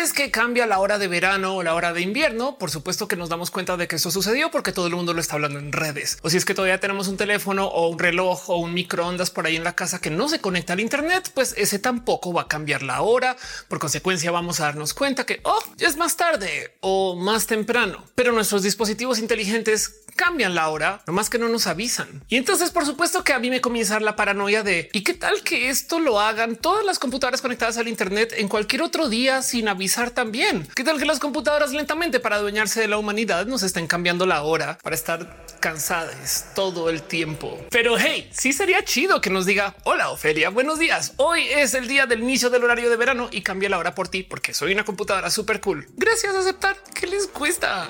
vez que cambia la hora de verano o la hora de invierno, por supuesto que nos damos cuenta de que eso sucedió porque todo el mundo lo está hablando en redes. O si es que todavía tenemos un teléfono o un reloj o un microondas por ahí en la casa que no se conecta al Internet, pues ese tampoco va a cambiar la hora. Por consecuencia, vamos a darnos cuenta que oh, es más tarde o más temprano, pero nuestros dispositivos inteligentes cambian la hora, nomás que no nos avisan. Y entonces, por supuesto que a mí me comienza la paranoia de ¿y qué tal que esto lo hagan todas las computadoras conectadas al Internet en cualquier otro día sin avisar también? ¿Qué tal que las computadoras lentamente para adueñarse de la humanidad nos estén cambiando la hora para estar cansadas todo el tiempo? Pero hey, sí sería chido que nos diga hola Ofelia, buenos días. Hoy es el día del inicio del horario de verano y cambia la hora por ti porque soy una computadora súper cool. Gracias a aceptar. ¿Qué les cuesta?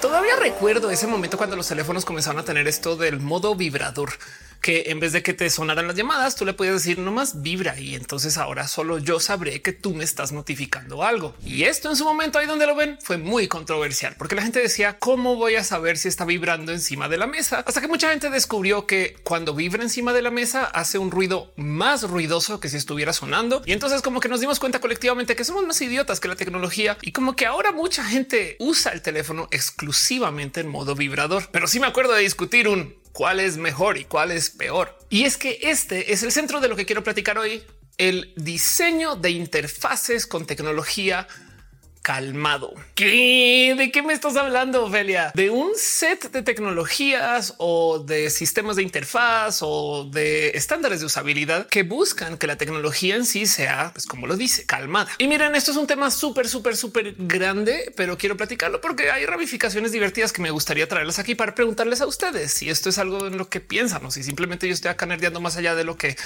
Todavía recuerdo ese momento cuando los teléfonos comenzaron a tener esto del modo vibrador que en vez de que te sonaran las llamadas, tú le puedes decir nomás vibra y entonces ahora solo yo sabré que tú me estás notificando algo. Y esto en su momento ahí donde lo ven fue muy controversial porque la gente decía cómo voy a saber si está vibrando encima de la mesa hasta que mucha gente descubrió que cuando vibra encima de la mesa hace un ruido más ruidoso que si estuviera sonando. Y entonces como que nos dimos cuenta colectivamente que somos más idiotas que la tecnología y como que ahora mucha gente usa el teléfono exclusivamente en modo vibrador. Pero sí me acuerdo de discutir un cuál es mejor y cuál es peor. Y es que este es el centro de lo que quiero platicar hoy, el diseño de interfaces con tecnología calmado. ¿Qué? ¿De qué me estás hablando, Ophelia? ¿De un set de tecnologías o de sistemas de interfaz o de estándares de usabilidad que buscan que la tecnología en sí sea, pues como lo dice, calmada? Y miren, esto es un tema súper, súper, súper grande, pero quiero platicarlo porque hay ramificaciones divertidas que me gustaría traerlas aquí para preguntarles a ustedes si esto es algo en lo que piensan o si simplemente yo estoy acá nerdeando más allá de lo que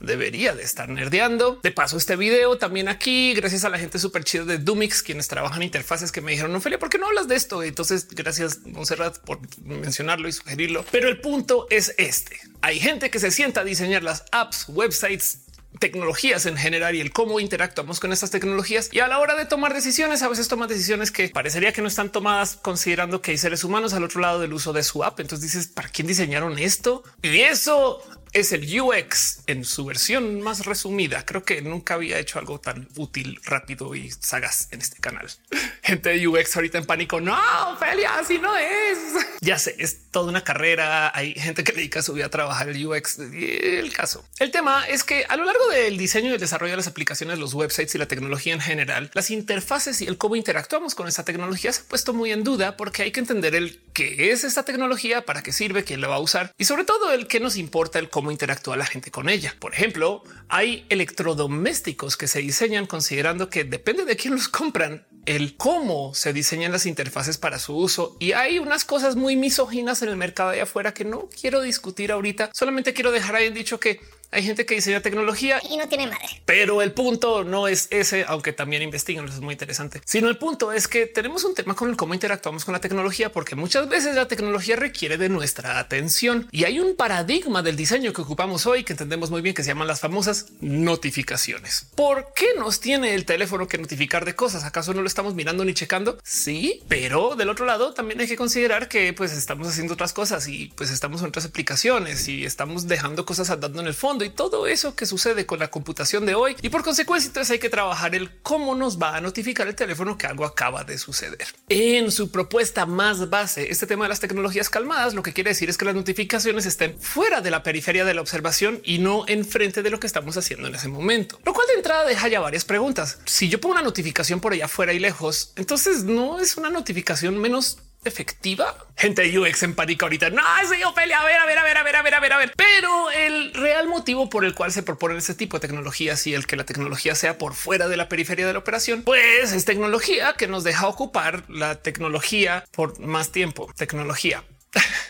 debería de estar nerdeando. De paso, este video también aquí, gracias a la gente súper chida de Dumix, quienes trabajan interfaces que me dijeron, Ophelia, ¿por qué no hablas de esto? Entonces, gracias, Monserrat, por mencionarlo y sugerirlo. Pero el punto es este. Hay gente que se sienta a diseñar las apps, websites, tecnologías en general y el cómo interactuamos con estas tecnologías. Y a la hora de tomar decisiones, a veces toman decisiones que parecería que no están tomadas considerando que hay seres humanos al otro lado del uso de su app. Entonces dices, ¿para quién diseñaron esto? Y eso es el UX en su versión más resumida. Creo que nunca había hecho algo tan útil, rápido y sagaz en este canal. Gente de UX ahorita en pánico. No, Ophelia, así no es. Ya sé, es toda una carrera. Hay gente que dedica su vida a trabajar el UX. El caso. El tema es que a lo largo del diseño y el desarrollo de las aplicaciones, los websites y la tecnología en general, las interfaces y el cómo interactuamos con esta tecnología se ha puesto muy en duda porque hay que entender el qué es esta tecnología, para qué sirve, quién la va a usar y sobre todo el que nos importa el cómo interactúa la gente con ella. Por ejemplo, hay electrodomésticos que se diseñan considerando que depende de quién los compran, el cómo se diseñan las interfaces para su uso. Y hay unas cosas muy misóginas en el mercado de afuera que no quiero discutir ahorita. Solamente quiero dejar ahí dicho que hay gente que diseña tecnología y no tiene madre. Pero el punto no es ese, aunque también investigan, eso es muy interesante, sino el punto es que tenemos un tema con el cómo interactuamos con la tecnología, porque muchas veces la tecnología requiere de nuestra atención y hay un paradigma del diseño que ocupamos hoy que entendemos muy bien que se llaman las famosas notificaciones. ¿Por qué nos tiene el teléfono que notificar de cosas? ¿Acaso no lo estamos mirando ni checando? Sí, pero del otro lado también hay que considerar que pues estamos haciendo otras cosas y pues estamos en otras aplicaciones y estamos dejando cosas andando en el fondo y todo eso que sucede con la computación de hoy. Y por consecuencia, entonces hay que trabajar el cómo nos va a notificar el teléfono que algo acaba de suceder. En su propuesta más base, este tema de las tecnologías calmadas, lo que quiere decir es que las notificaciones estén fuera de la periferia de la observación y no enfrente de lo que estamos haciendo en ese momento. Lo cual de entrada deja ya varias preguntas. Si yo pongo una notificación por allá afuera y lejos, entonces no es una notificación menos efectiva. Gente de UX en pánico ahorita. No, es yo pelea. A ver, a ver, a ver, a ver, a ver, a ver, a ver. Pero el real motivo por el cual se proponen ese tipo de tecnologías y el que la tecnología sea por fuera de la periferia de la operación, pues es tecnología que nos deja ocupar la tecnología por más tiempo. Tecnología.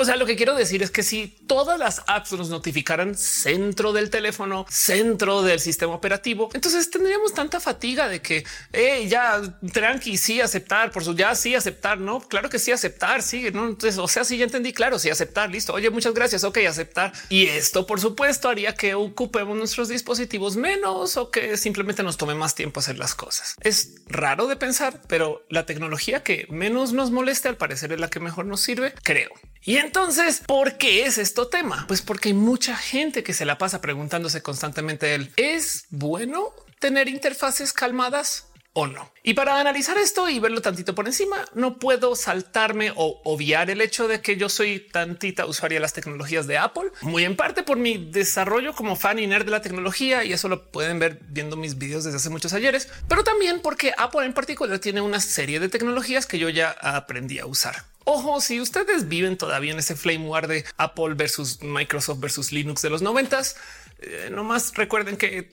O sea, lo que quiero decir es que si todas las apps nos notificaran centro del teléfono, centro del sistema operativo, entonces tendríamos tanta fatiga de que ya tranqui, sí aceptar por su ya sí aceptar. No, claro que sí aceptar. Sí, no. Entonces, o sea, sí ya entendí. Claro, sí aceptar. Listo. Oye, muchas gracias. Ok, aceptar. Y esto, por supuesto, haría que ocupemos nuestros dispositivos menos o que simplemente nos tome más tiempo hacer las cosas. Es raro de pensar, pero la tecnología que menos nos moleste al parecer es la que mejor nos sirve, creo. Y entonces, ¿por qué es esto tema? Pues porque hay mucha gente que se la pasa preguntándose constantemente ¿es bueno tener interfaces calmadas? o no. Y para analizar esto y verlo tantito por encima, no puedo saltarme o obviar el hecho de que yo soy tantita usuaria de las tecnologías de Apple, muy en parte por mi desarrollo como fan y nerd de la tecnología, y eso lo pueden ver viendo mis videos desde hace muchos ayeres, pero también porque Apple en particular tiene una serie de tecnologías que yo ya aprendí a usar. Ojo, si ustedes viven todavía en ese flame war de Apple versus Microsoft versus Linux de los noventas, eh, nomás recuerden que eh,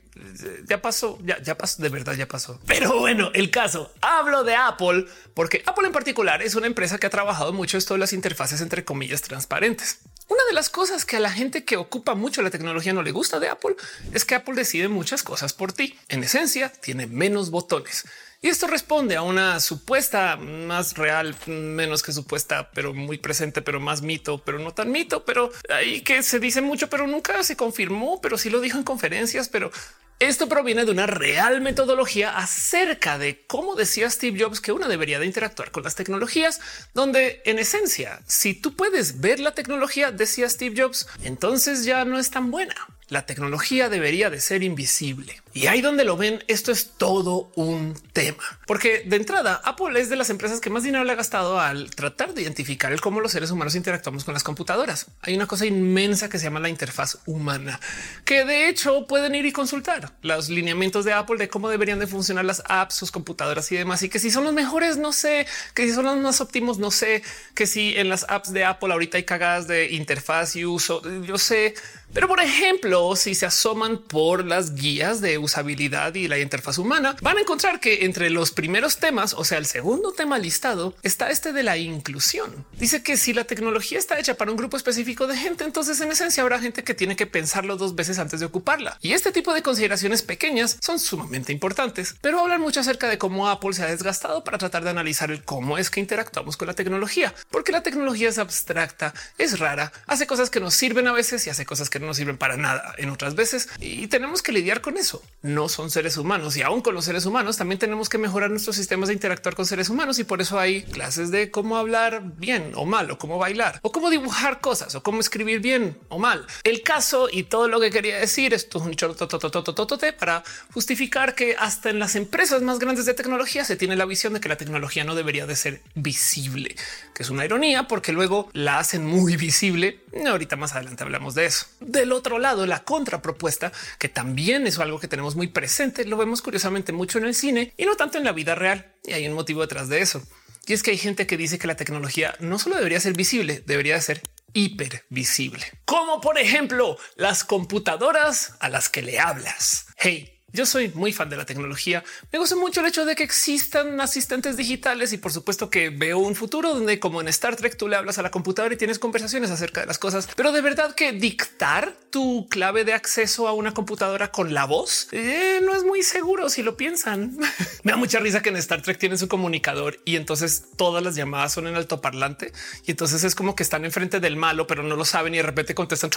ya pasó, ya, ya pasó, de verdad ya pasó. Pero bueno, el caso, hablo de Apple porque Apple en particular es una empresa que ha trabajado mucho esto de las interfaces entre comillas transparentes. Una de las cosas que a la gente que ocupa mucho la tecnología no le gusta de Apple es que Apple decide muchas cosas por ti. En esencia, tiene menos botones. Y esto responde a una supuesta más real, menos que supuesta, pero muy presente, pero más mito, pero no tan mito, pero ahí que se dice mucho, pero nunca se confirmó, pero sí lo dijo en conferencias, pero esto proviene de una real metodología acerca de cómo decía Steve Jobs que uno debería de interactuar con las tecnologías, donde en esencia, si tú puedes ver la tecnología, decía Steve Jobs, entonces ya no es tan buena. La tecnología debería de ser invisible. Y ahí donde lo ven, esto es todo un tema. Porque de entrada, Apple es de las empresas que más dinero le ha gastado al tratar de identificar el cómo los seres humanos interactuamos con las computadoras. Hay una cosa inmensa que se llama la interfaz humana, que de hecho pueden ir y consultar los lineamientos de Apple de cómo deberían de funcionar las apps, sus computadoras y demás. Y que si son los mejores, no sé, que si son los más óptimos, no sé, que si en las apps de Apple ahorita hay cagadas de interfaz y uso, yo sé, pero por ejemplo, si se asoman por las guías de usabilidad y la interfaz humana, van a encontrar que entre los primeros temas, o sea, el segundo tema listado, está este de la inclusión. Dice que si la tecnología está hecha para un grupo específico de gente, entonces en esencia habrá gente que tiene que pensarlo dos veces antes de ocuparla. Y este tipo de consideraciones pequeñas son sumamente importantes, pero hablan mucho acerca de cómo Apple se ha desgastado para tratar de analizar el cómo es que interactuamos con la tecnología, porque la tecnología es abstracta, es rara, hace cosas que nos sirven a veces y hace cosas que no sirven para nada en otras veces y tenemos que lidiar con eso. No son seres humanos y aún con los seres humanos también tenemos que mejorar nuestros sistemas de interactuar con seres humanos y por eso hay clases de cómo hablar bien o mal o cómo bailar o cómo dibujar cosas o cómo escribir bien o mal. El caso y todo lo que quería decir esto es un chortototototote para justificar que hasta en las empresas más grandes de tecnología se tiene la visión de que la tecnología no debería de ser visible, que es una ironía porque luego la hacen muy visible. Ahorita más adelante hablamos de eso. Del otro lado, la contrapropuesta, que también es algo que tenemos muy presente, lo vemos curiosamente mucho en el cine y no tanto en la vida real. Y hay un motivo detrás de eso. Y es que hay gente que dice que la tecnología no solo debería ser visible, debería ser hipervisible. Como por ejemplo las computadoras a las que le hablas. Hey, yo soy muy fan de la tecnología. Me gusta mucho el hecho de que existan asistentes digitales y por supuesto que veo un futuro donde como en Star Trek tú le hablas a la computadora y tienes conversaciones acerca de las cosas. Pero de verdad que dictar tu clave de acceso a una computadora con la voz eh, no es muy seguro si lo piensan. Me da mucha risa que en Star Trek tienen su comunicador y entonces todas las llamadas son en altoparlante y entonces es como que están enfrente del malo, pero no lo saben y de repente contestan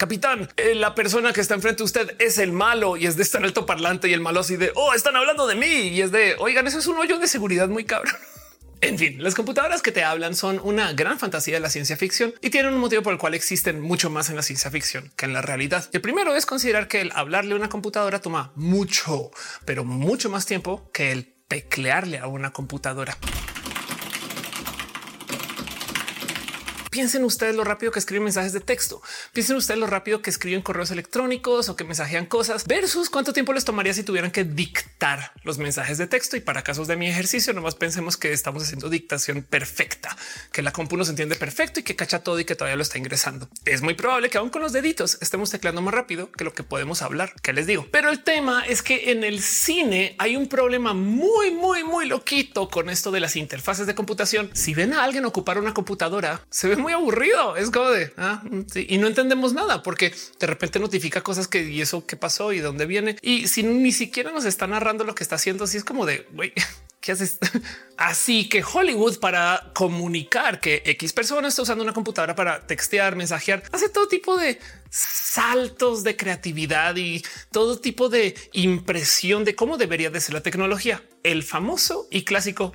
capitán, eh, la persona que está enfrente de usted es el malo y es de estar alto parlante y el malo así de oh, están hablando de mí y es de oigan, eso es un hoyo de seguridad muy cabrón. En fin, las computadoras que te hablan son una gran fantasía de la ciencia ficción y tienen un motivo por el cual existen mucho más en la ciencia ficción que en la realidad. El primero es considerar que el hablarle a una computadora toma mucho, pero mucho más tiempo que el teclearle a una computadora. Piensen ustedes lo rápido que escriben mensajes de texto. Piensen ustedes lo rápido que escriben correos electrónicos o que mensajean cosas versus cuánto tiempo les tomaría si tuvieran que dictar los mensajes de texto. Y para casos de mi ejercicio, nomás pensemos que estamos haciendo dictación perfecta, que la compu nos entiende perfecto y que cacha todo y que todavía lo está ingresando. Es muy probable que aún con los deditos estemos tecleando más rápido que lo que podemos hablar. Que les digo? Pero el tema es que en el cine hay un problema muy, muy, muy loquito con esto de las interfaces de computación. Si ven a alguien ocupar una computadora, se ve muy aburrido. Es como de ah, y no entendemos nada porque de repente notifica cosas que y eso qué pasó y dónde viene. Y si ni siquiera nos está narrando lo que está haciendo, así es como de güey, ¿qué haces? Así que Hollywood para comunicar que X persona está usando una computadora para textear, mensajear, hace todo tipo de saltos de creatividad y todo tipo de impresión de cómo debería de ser la tecnología. El famoso y clásico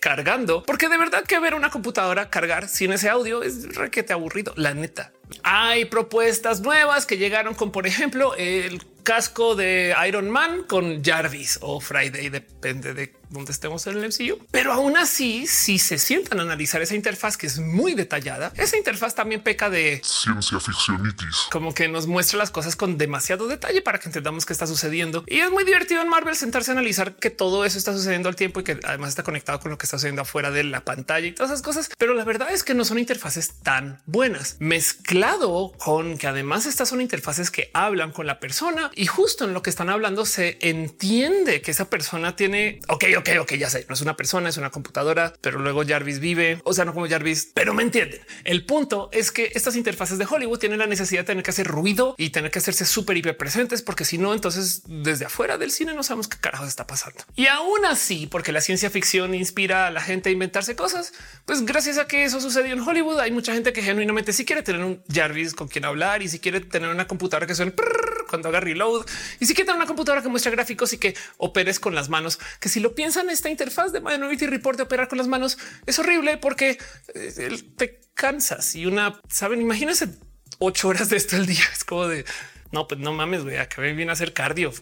cargando, porque de verdad que ver una computadora cargar sin ese audio es requete aburrido. La neta, hay propuestas nuevas que llegaron con, por ejemplo, el casco de Iron Man con Jarvis o Friday, depende de dónde estemos en el MCU. Pero aún así, si se sientan a analizar esa interfaz que es muy detallada, esa interfaz también peca de ciencia ficcionitis, como que nos muestra las cosas con demasiado detalle para que entendamos qué está sucediendo. Y es muy divertido en Marvel sentarse a analizar que todo eso está sucediendo al tiempo y que además está conectado con lo que está sucediendo afuera de la pantalla y todas esas cosas. Pero la verdad es que no son interfaces tan buenas. Mezclado con que además estas son interfaces que hablan con la persona y justo en lo que están hablando se entiende que esa persona tiene, ok, ok, ok, ya sé, no es una persona, es una computadora, pero luego Jarvis vive, o sea, no como Jarvis, pero me entienden. El punto es que estas interfaces de Hollywood tienen la necesidad de tener que hacer ruido y tener que hacerse súper hiper presentes, porque si no, entonces desde afuera del cine no sabemos qué carajos está pasando. Y aún así, porque la ciencia ficción inspira a la gente a inventarse cosas, pues gracias a que eso sucedió en Hollywood, hay mucha gente que genuinamente sí quiere tener un Jarvis con quien hablar y si quiere tener una computadora que suene cuando haga reload y si quiere tener una computadora que muestra gráficos y que operes con las manos, que si lo piensan, esta interfaz de Minority Report de operar con las manos es horrible porque eh, te cansas y una saben, imagínense ocho horas de esto al día. Es como de no, pues no mames, güey, acabé bien a hacer cardio.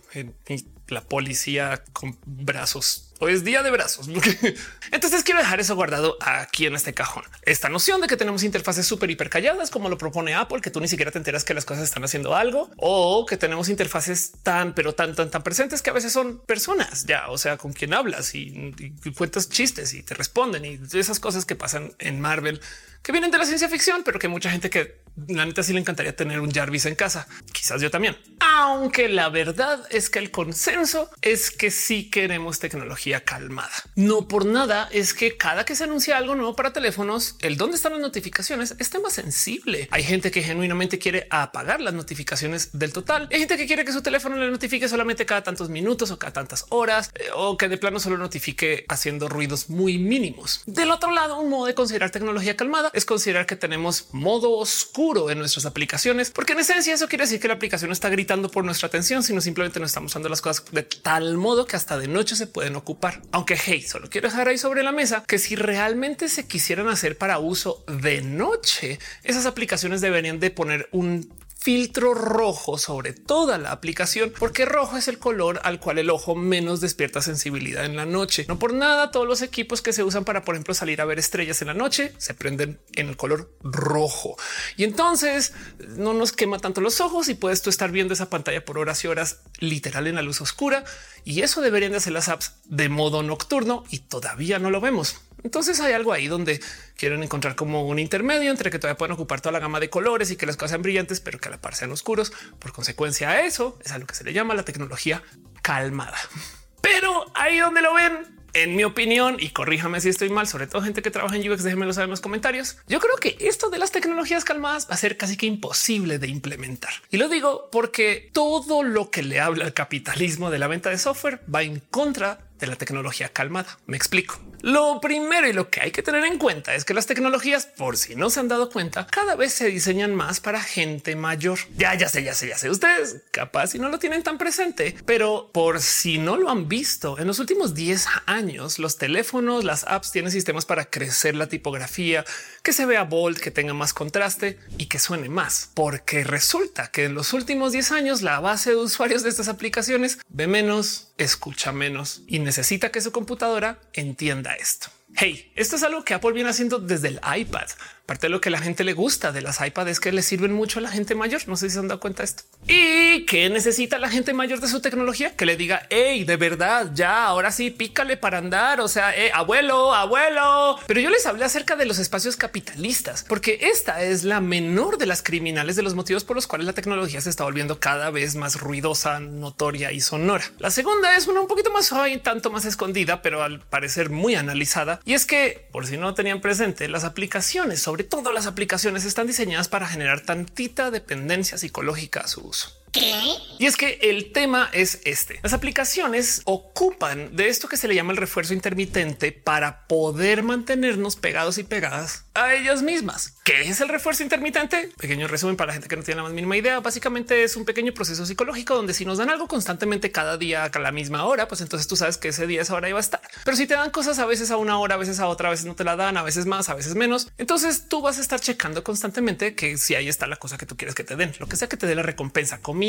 Y la policía con brazos Hoy es día de brazos. Entonces quiero dejar eso guardado aquí en este cajón. Esta noción de que tenemos interfaces súper hiper calladas, como lo propone Apple, que tú ni siquiera te enteras que las cosas están haciendo algo, o que tenemos interfaces tan, pero tan, tan, tan presentes que a veces son personas ya, o sea, con quien hablas y, y cuentas chistes y te responden y esas cosas que pasan en Marvel que vienen de la ciencia ficción, pero que mucha gente que la neta sí le encantaría tener un Jarvis en casa. Quizás yo también. Aunque la verdad es que el consenso es que sí queremos tecnología calmada. No por nada es que cada que se anuncia algo nuevo para teléfonos, el dónde están las notificaciones es tema sensible. Hay gente que genuinamente quiere apagar las notificaciones del total. Hay gente que quiere que su teléfono le notifique solamente cada tantos minutos o cada tantas horas eh, o que de plano solo notifique haciendo ruidos muy mínimos. Del otro lado, un modo de considerar tecnología calmada es considerar que tenemos modo oscuro en nuestras aplicaciones, porque en esencia eso quiere decir que la aplicación no está gritando por nuestra atención, sino simplemente no estamos usando las cosas de tal modo que hasta de noche se pueden ocupar. Aunque hey, solo quiero dejar ahí sobre la mesa que si realmente se quisieran hacer para uso de noche, esas aplicaciones deberían de poner un filtro rojo sobre toda la aplicación, porque rojo es el color al cual el ojo menos despierta sensibilidad en la noche. No por nada, todos los equipos que se usan para, por ejemplo, salir a ver estrellas en la noche se prenden en el color rojo. Y entonces no nos quema tanto los ojos y puedes tú estar viendo esa pantalla por horas y horas literal en la luz oscura. Y eso deberían de hacer las apps de modo nocturno y todavía no lo vemos. Entonces hay algo ahí donde quieren encontrar como un intermedio entre que todavía pueden ocupar toda la gama de colores y que las cosas sean brillantes, pero que a la par sean oscuros. Por consecuencia a eso es a lo que se le llama la tecnología calmada. Pero ahí donde lo ven, en mi opinión, y corríjame si estoy mal, sobre todo gente que trabaja en UX, déjenmelo saber en los comentarios. Yo creo que esto de las tecnologías calmadas va a ser casi que imposible de implementar. Y lo digo porque todo lo que le habla el capitalismo de la venta de software va en contra de la tecnología calmada. Me explico. Lo primero y lo que hay que tener en cuenta es que las tecnologías, por si no se han dado cuenta, cada vez se diseñan más para gente mayor. Ya, ya sé, ya sé, ya sé. Ustedes capaz si no lo tienen tan presente, pero por si no lo han visto, en los últimos 10 años, los teléfonos, las apps tienen sistemas para crecer la tipografía, que se vea bold, que tenga más contraste y que suene más, porque resulta que en los últimos 10 años la base de usuarios de estas aplicaciones ve menos, escucha menos y necesita que su computadora entienda esto. Hey, esto es algo que Apple viene haciendo desde el iPad. Parte de lo que la gente le gusta de las iPads es que le sirven mucho a la gente mayor. No sé si se han dado cuenta de esto. Y que necesita la gente mayor de su tecnología que le diga, hey, de verdad, ya ahora sí, pícale para andar. O sea, eh, abuelo, abuelo. Pero yo les hablé acerca de los espacios capitalistas, porque esta es la menor de las criminales de los motivos por los cuales la tecnología se está volviendo cada vez más ruidosa, notoria y sonora. La segunda es una un poquito más suave y tanto más escondida, pero al parecer muy analizada. Y es que, por si no tenían presente, las aplicaciones sobre sobre todo las aplicaciones están diseñadas para generar tantita dependencia psicológica a su uso. Y es que el tema es este. Las aplicaciones ocupan de esto que se le llama el refuerzo intermitente para poder mantenernos pegados y pegadas a ellas mismas. ¿Qué es el refuerzo intermitente? Pequeño resumen para la gente que no tiene la más mínima idea. Básicamente es un pequeño proceso psicológico donde si nos dan algo constantemente cada día a la misma hora, pues entonces tú sabes que ese día, esa hora iba a estar. Pero si te dan cosas a veces a una hora, a veces a otra, a veces no te la dan, a veces más, a veces menos, entonces tú vas a estar checando constantemente que si ahí está la cosa que tú quieres que te den, lo que sea que te dé la recompensa, comida,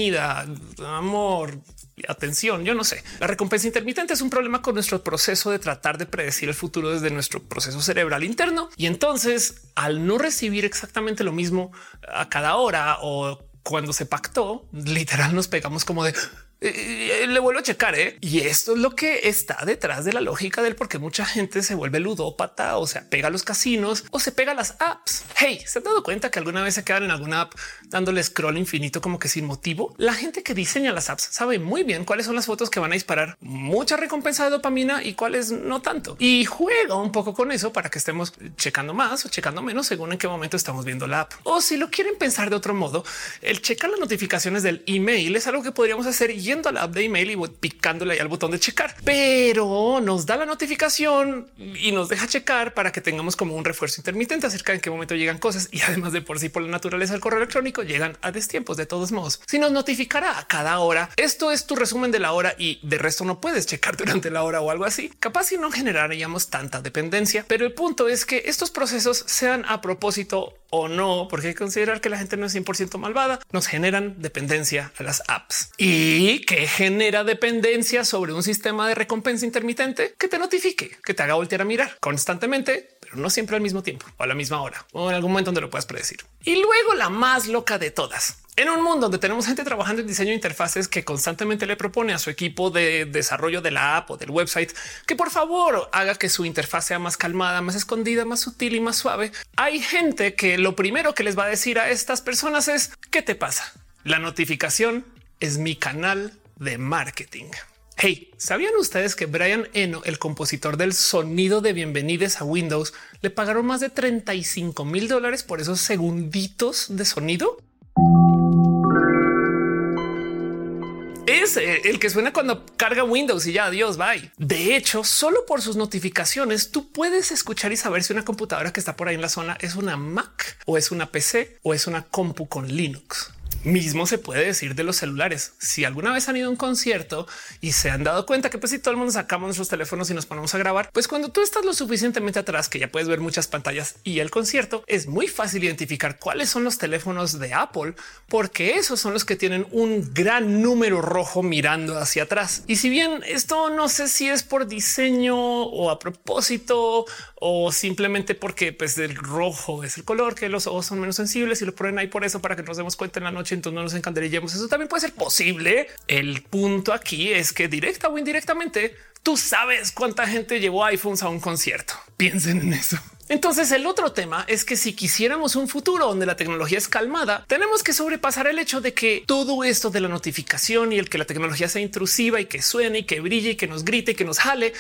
amor, atención, yo no sé. La recompensa intermitente es un problema con nuestro proceso de tratar de predecir el futuro desde nuestro proceso cerebral interno. Y entonces, al no recibir exactamente lo mismo a cada hora o cuando se pactó, literal nos pegamos como de le vuelvo a checar. ¿eh? Y esto es lo que está detrás de la lógica del por qué mucha gente se vuelve ludópata o se pega a los casinos o se pega a las apps. Hey, se han dado cuenta que alguna vez se quedan en alguna app dándole scroll infinito como que sin motivo. La gente que diseña las apps sabe muy bien cuáles son las fotos que van a disparar mucha recompensa de dopamina y cuáles no tanto. Y juega un poco con eso para que estemos checando más o checando menos según en qué momento estamos viendo la app. O si lo quieren pensar de otro modo, el checar las notificaciones del email es algo que podríamos hacer yendo a la app de email y picándole ahí al botón de checar, pero nos da la notificación y nos deja checar para que tengamos como un refuerzo intermitente acerca de en qué momento llegan cosas. Y además de por sí, por la naturaleza del correo electrónico, llegan a destiempos de todos modos. Si nos notificará a cada hora, esto es tu resumen de la hora y de resto no puedes checar durante la hora o algo así. Capaz si no generaríamos tanta dependencia, pero el punto es que estos procesos sean a propósito o no, porque hay que considerar que la gente no es 100% malvada, nos generan dependencia a las apps y que genera dependencia sobre un sistema de recompensa intermitente que te notifique, que te haga voltear a mirar constantemente, pero no siempre al mismo tiempo o a la misma hora o en algún momento donde lo puedas predecir. Y luego la más loca de todas. En un mundo donde tenemos gente trabajando en diseño de interfaces que constantemente le propone a su equipo de desarrollo de la app o del website que por favor haga que su interfaz sea más calmada, más escondida, más sutil y más suave. Hay gente que lo primero que les va a decir a estas personas es ¿qué te pasa? La notificación es mi canal de marketing. Hey, ¿sabían ustedes que Brian Eno, el compositor del sonido de bienvenidos a Windows, le pagaron más de 35 mil dólares por esos segunditos de sonido? Es eh, el que suena cuando carga Windows y ya adiós, bye. De hecho, solo por sus notificaciones tú puedes escuchar y saber si una computadora que está por ahí en la zona es una Mac o es una PC o es una compu con Linux. Mismo se puede decir de los celulares. Si alguna vez han ido a un concierto y se han dado cuenta que pues si todo el mundo sacamos nuestros teléfonos y nos ponemos a grabar, pues cuando tú estás lo suficientemente atrás que ya puedes ver muchas pantallas y el concierto, es muy fácil identificar cuáles son los teléfonos de Apple, porque esos son los que tienen un gran número rojo mirando hacia atrás. Y si bien esto no sé si es por diseño o a propósito o simplemente porque pues el rojo es el color que los ojos son menos sensibles y lo ponen ahí por eso para que nos demos cuenta en la noche, entonces no nos encandelillemos. Eso también puede ser posible. El punto aquí es que directa o indirectamente tú sabes cuánta gente llevó iPhones a un concierto. Piensen en eso. Entonces el otro tema es que si quisiéramos un futuro donde la tecnología es calmada, tenemos que sobrepasar el hecho de que todo esto de la notificación y el que la tecnología sea intrusiva y que suene y que brille y que nos grite y que nos jale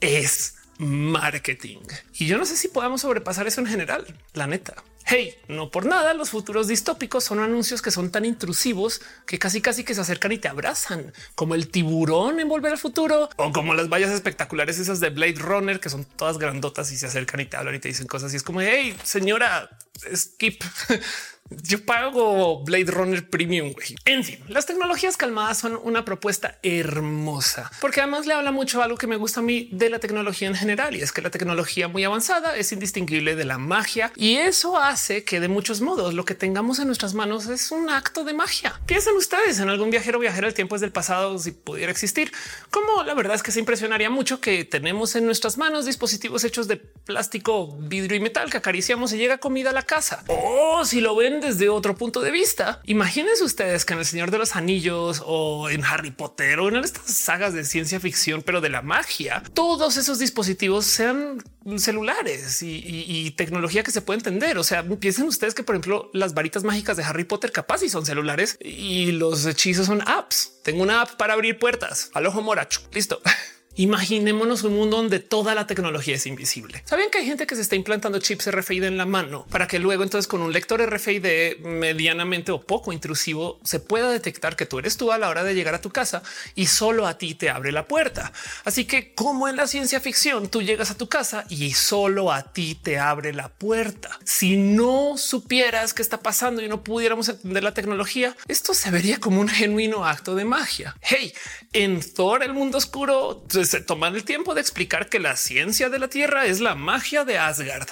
es marketing. Y yo no sé si podamos sobrepasar eso en general, la neta. Hey, no por nada, los futuros distópicos son anuncios que son tan intrusivos que casi casi que se acercan y te abrazan, como el tiburón en Volver al Futuro o como las vallas espectaculares esas de Blade Runner que son todas grandotas y se acercan y te hablan y te dicen cosas y es como, hey, señora, skip. Yo pago Blade Runner Premium. En fin, las tecnologías calmadas son una propuesta hermosa, porque además le habla mucho algo que me gusta a mí de la tecnología en general y es que la tecnología muy avanzada es indistinguible de la magia y eso hace que de muchos modos lo que tengamos en nuestras manos es un acto de magia. Piensen ustedes en algún viajero viajero al tiempo del pasado si pudiera existir, como la verdad es que se impresionaría mucho que tenemos en nuestras manos dispositivos hechos de plástico, vidrio y metal que acariciamos y llega comida a la casa. O si lo ven desde otro punto de vista. Imagínense ustedes que en El Señor de los Anillos o en Harry Potter o en estas sagas de ciencia ficción, pero de la magia, todos esos dispositivos sean celulares y, tecnología que se puede entender. O sea, piensen ustedes que, por ejemplo, las varitas mágicas de Harry Potter capaz y son celulares y los hechizos son apps. Tengo una app para abrir puertas al ojo moracho. Listo. Imaginémonos un mundo donde toda la tecnología es invisible. Saben que hay gente que se está implantando chips RFID en la mano para que luego entonces con un lector RFID medianamente o poco intrusivo se pueda detectar que tú eres tú a la hora de llegar a tu casa y solo a ti te abre la puerta. Así que como en la ciencia ficción, tú llegas a tu casa y solo a ti te abre la puerta. Si no supieras qué está pasando y no pudiéramos entender la tecnología, esto se vería como un genuino acto de magia. Hey, en Thor, el mundo oscuro, se toman el tiempo de explicar que la ciencia de la Tierra es la magia de Asgard.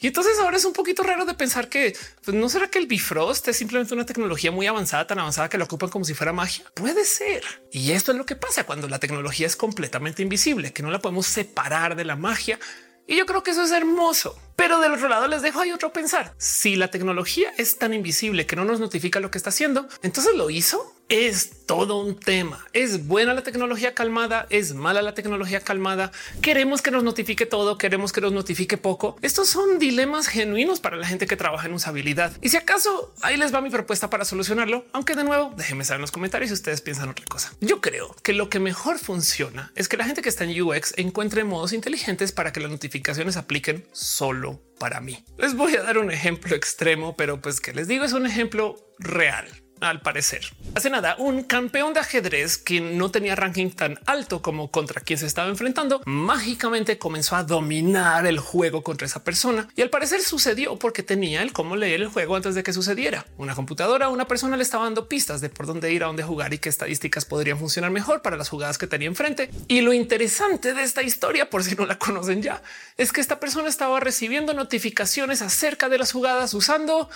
Y entonces ahora es un poquito raro de pensar que pues, no será que el Bifrost es simplemente una tecnología muy avanzada, tan avanzada que lo ocupan como si fuera magia. Puede ser. Y esto es lo que pasa cuando la tecnología es completamente invisible, que no la podemos separar de la magia. Y yo creo que eso es hermoso. Pero del otro lado les dejo ahí otro pensar. Si la tecnología es tan invisible que no nos notifica lo que está haciendo, entonces lo hizo es todo un tema. Es buena la tecnología calmada, es mala la tecnología calmada. Queremos que nos notifique todo, queremos que nos notifique poco. Estos son dilemas genuinos para la gente que trabaja en usabilidad. Y si acaso ahí les va mi propuesta para solucionarlo, aunque de nuevo déjenme saber en los comentarios si ustedes piensan otra cosa. Yo creo que lo que mejor funciona es que la gente que está en UX encuentre modos inteligentes para que las notificaciones apliquen solo para mí. Les voy a dar un ejemplo extremo, pero pues que les digo es un ejemplo real al parecer. Hace nada, un campeón de ajedrez que no tenía ranking tan alto como contra quien se estaba enfrentando, mágicamente comenzó a dominar el juego contra esa persona. Y al parecer sucedió porque tenía el cómo leer el juego antes de que sucediera. Una computadora, una persona le estaba dando pistas de por dónde ir, a dónde jugar y qué estadísticas podrían funcionar mejor para las jugadas que tenía enfrente. Y lo interesante de esta historia, por si no la conocen ya, es que esta persona estaba recibiendo notificaciones acerca de las jugadas usando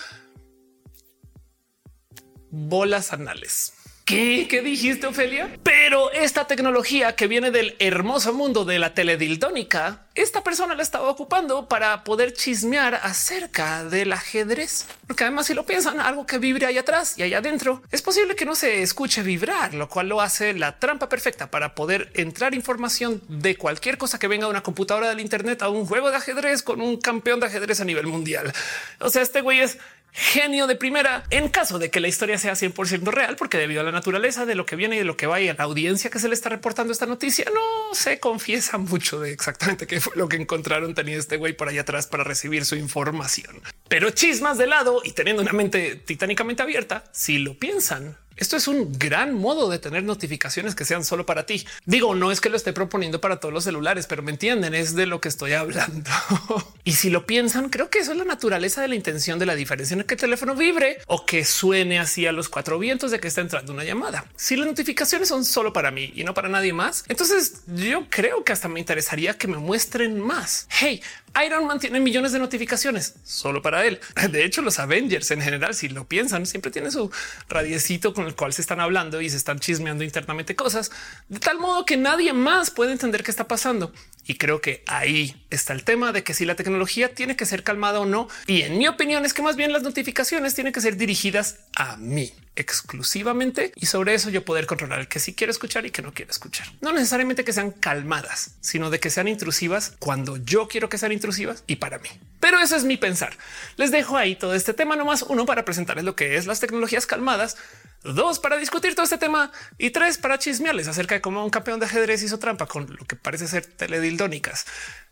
bolas anales. ¿Qué? ¿Qué dijiste, Ofelia? Pero esta tecnología que viene del hermoso mundo de la teledildónica, esta persona la estaba ocupando para poder chismear acerca del ajedrez. Porque además, si lo piensan, algo que vibre ahí atrás y allá adentro, es posible que no se escuche vibrar, lo cual lo hace la trampa perfecta para poder entrar información de cualquier cosa que venga de una computadora del Internet a un juego de ajedrez con un campeón de ajedrez a nivel mundial. O sea, este güey es genio de primera en caso de que la historia sea 100% real, porque debido a la naturaleza de lo que viene y de lo que va y a la audiencia que se le está reportando esta noticia, no se confiesa mucho de exactamente qué fue lo que encontraron tenía este güey por allá atrás para recibir su información. Pero chismas de lado y teniendo una mente titánicamente abierta, si lo piensan, esto es un gran modo de tener notificaciones que sean solo para ti. Digo, no es que lo esté proponiendo para todos los celulares, pero me entienden, es de lo que estoy hablando. y si lo piensan, creo que eso es la naturaleza de la intención de la diferencia en que el teléfono vibre o que suene así a los cuatro vientos de que está entrando una llamada. Si las notificaciones son solo para mí y no para nadie más, entonces yo creo que hasta me interesaría que me muestren más. Hey, Iron Man tiene millones de notificaciones solo para él. De hecho, los Avengers en general, si lo piensan, siempre tiene su radiecito con el cual se están hablando y se están chismeando internamente cosas de tal modo que nadie más puede entender qué está pasando. Y creo que ahí está el tema de que si la tecnología tiene que ser calmada o no. Y en mi opinión es que más bien las notificaciones tienen que ser dirigidas a mí exclusivamente y sobre eso yo poder controlar el que sí quiero escuchar y que no quiero escuchar. No necesariamente que sean calmadas, sino de que sean intrusivas cuando yo quiero que sean intrusivas y para mí. Pero eso es mi pensar. Les dejo ahí todo este tema nomás uno para presentarles lo que es las tecnologías calmadas, dos para discutir todo este tema y tres para chismearles acerca de cómo un campeón de ajedrez hizo trampa con lo que parece ser teledildónicas,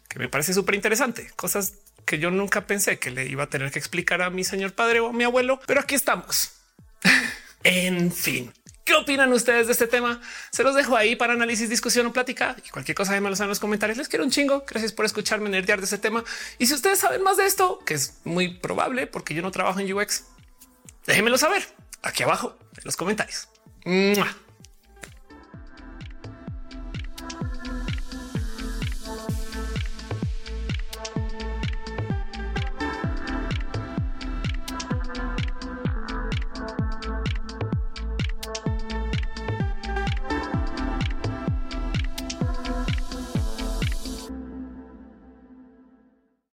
que me parece súper interesante. Cosas que yo nunca pensé que le iba a tener que explicar a mi señor padre o a mi abuelo, pero aquí estamos. en fin. ¿Qué opinan ustedes de este tema? Se los dejo ahí para análisis, discusión o plática y cualquier cosa lo saben en los comentarios. Les quiero un chingo. Gracias por escucharme nerdear de este tema. Y si ustedes saben más de esto, que es muy probable porque yo no trabajo en UX, déjenmelo saber aquí abajo en los comentarios.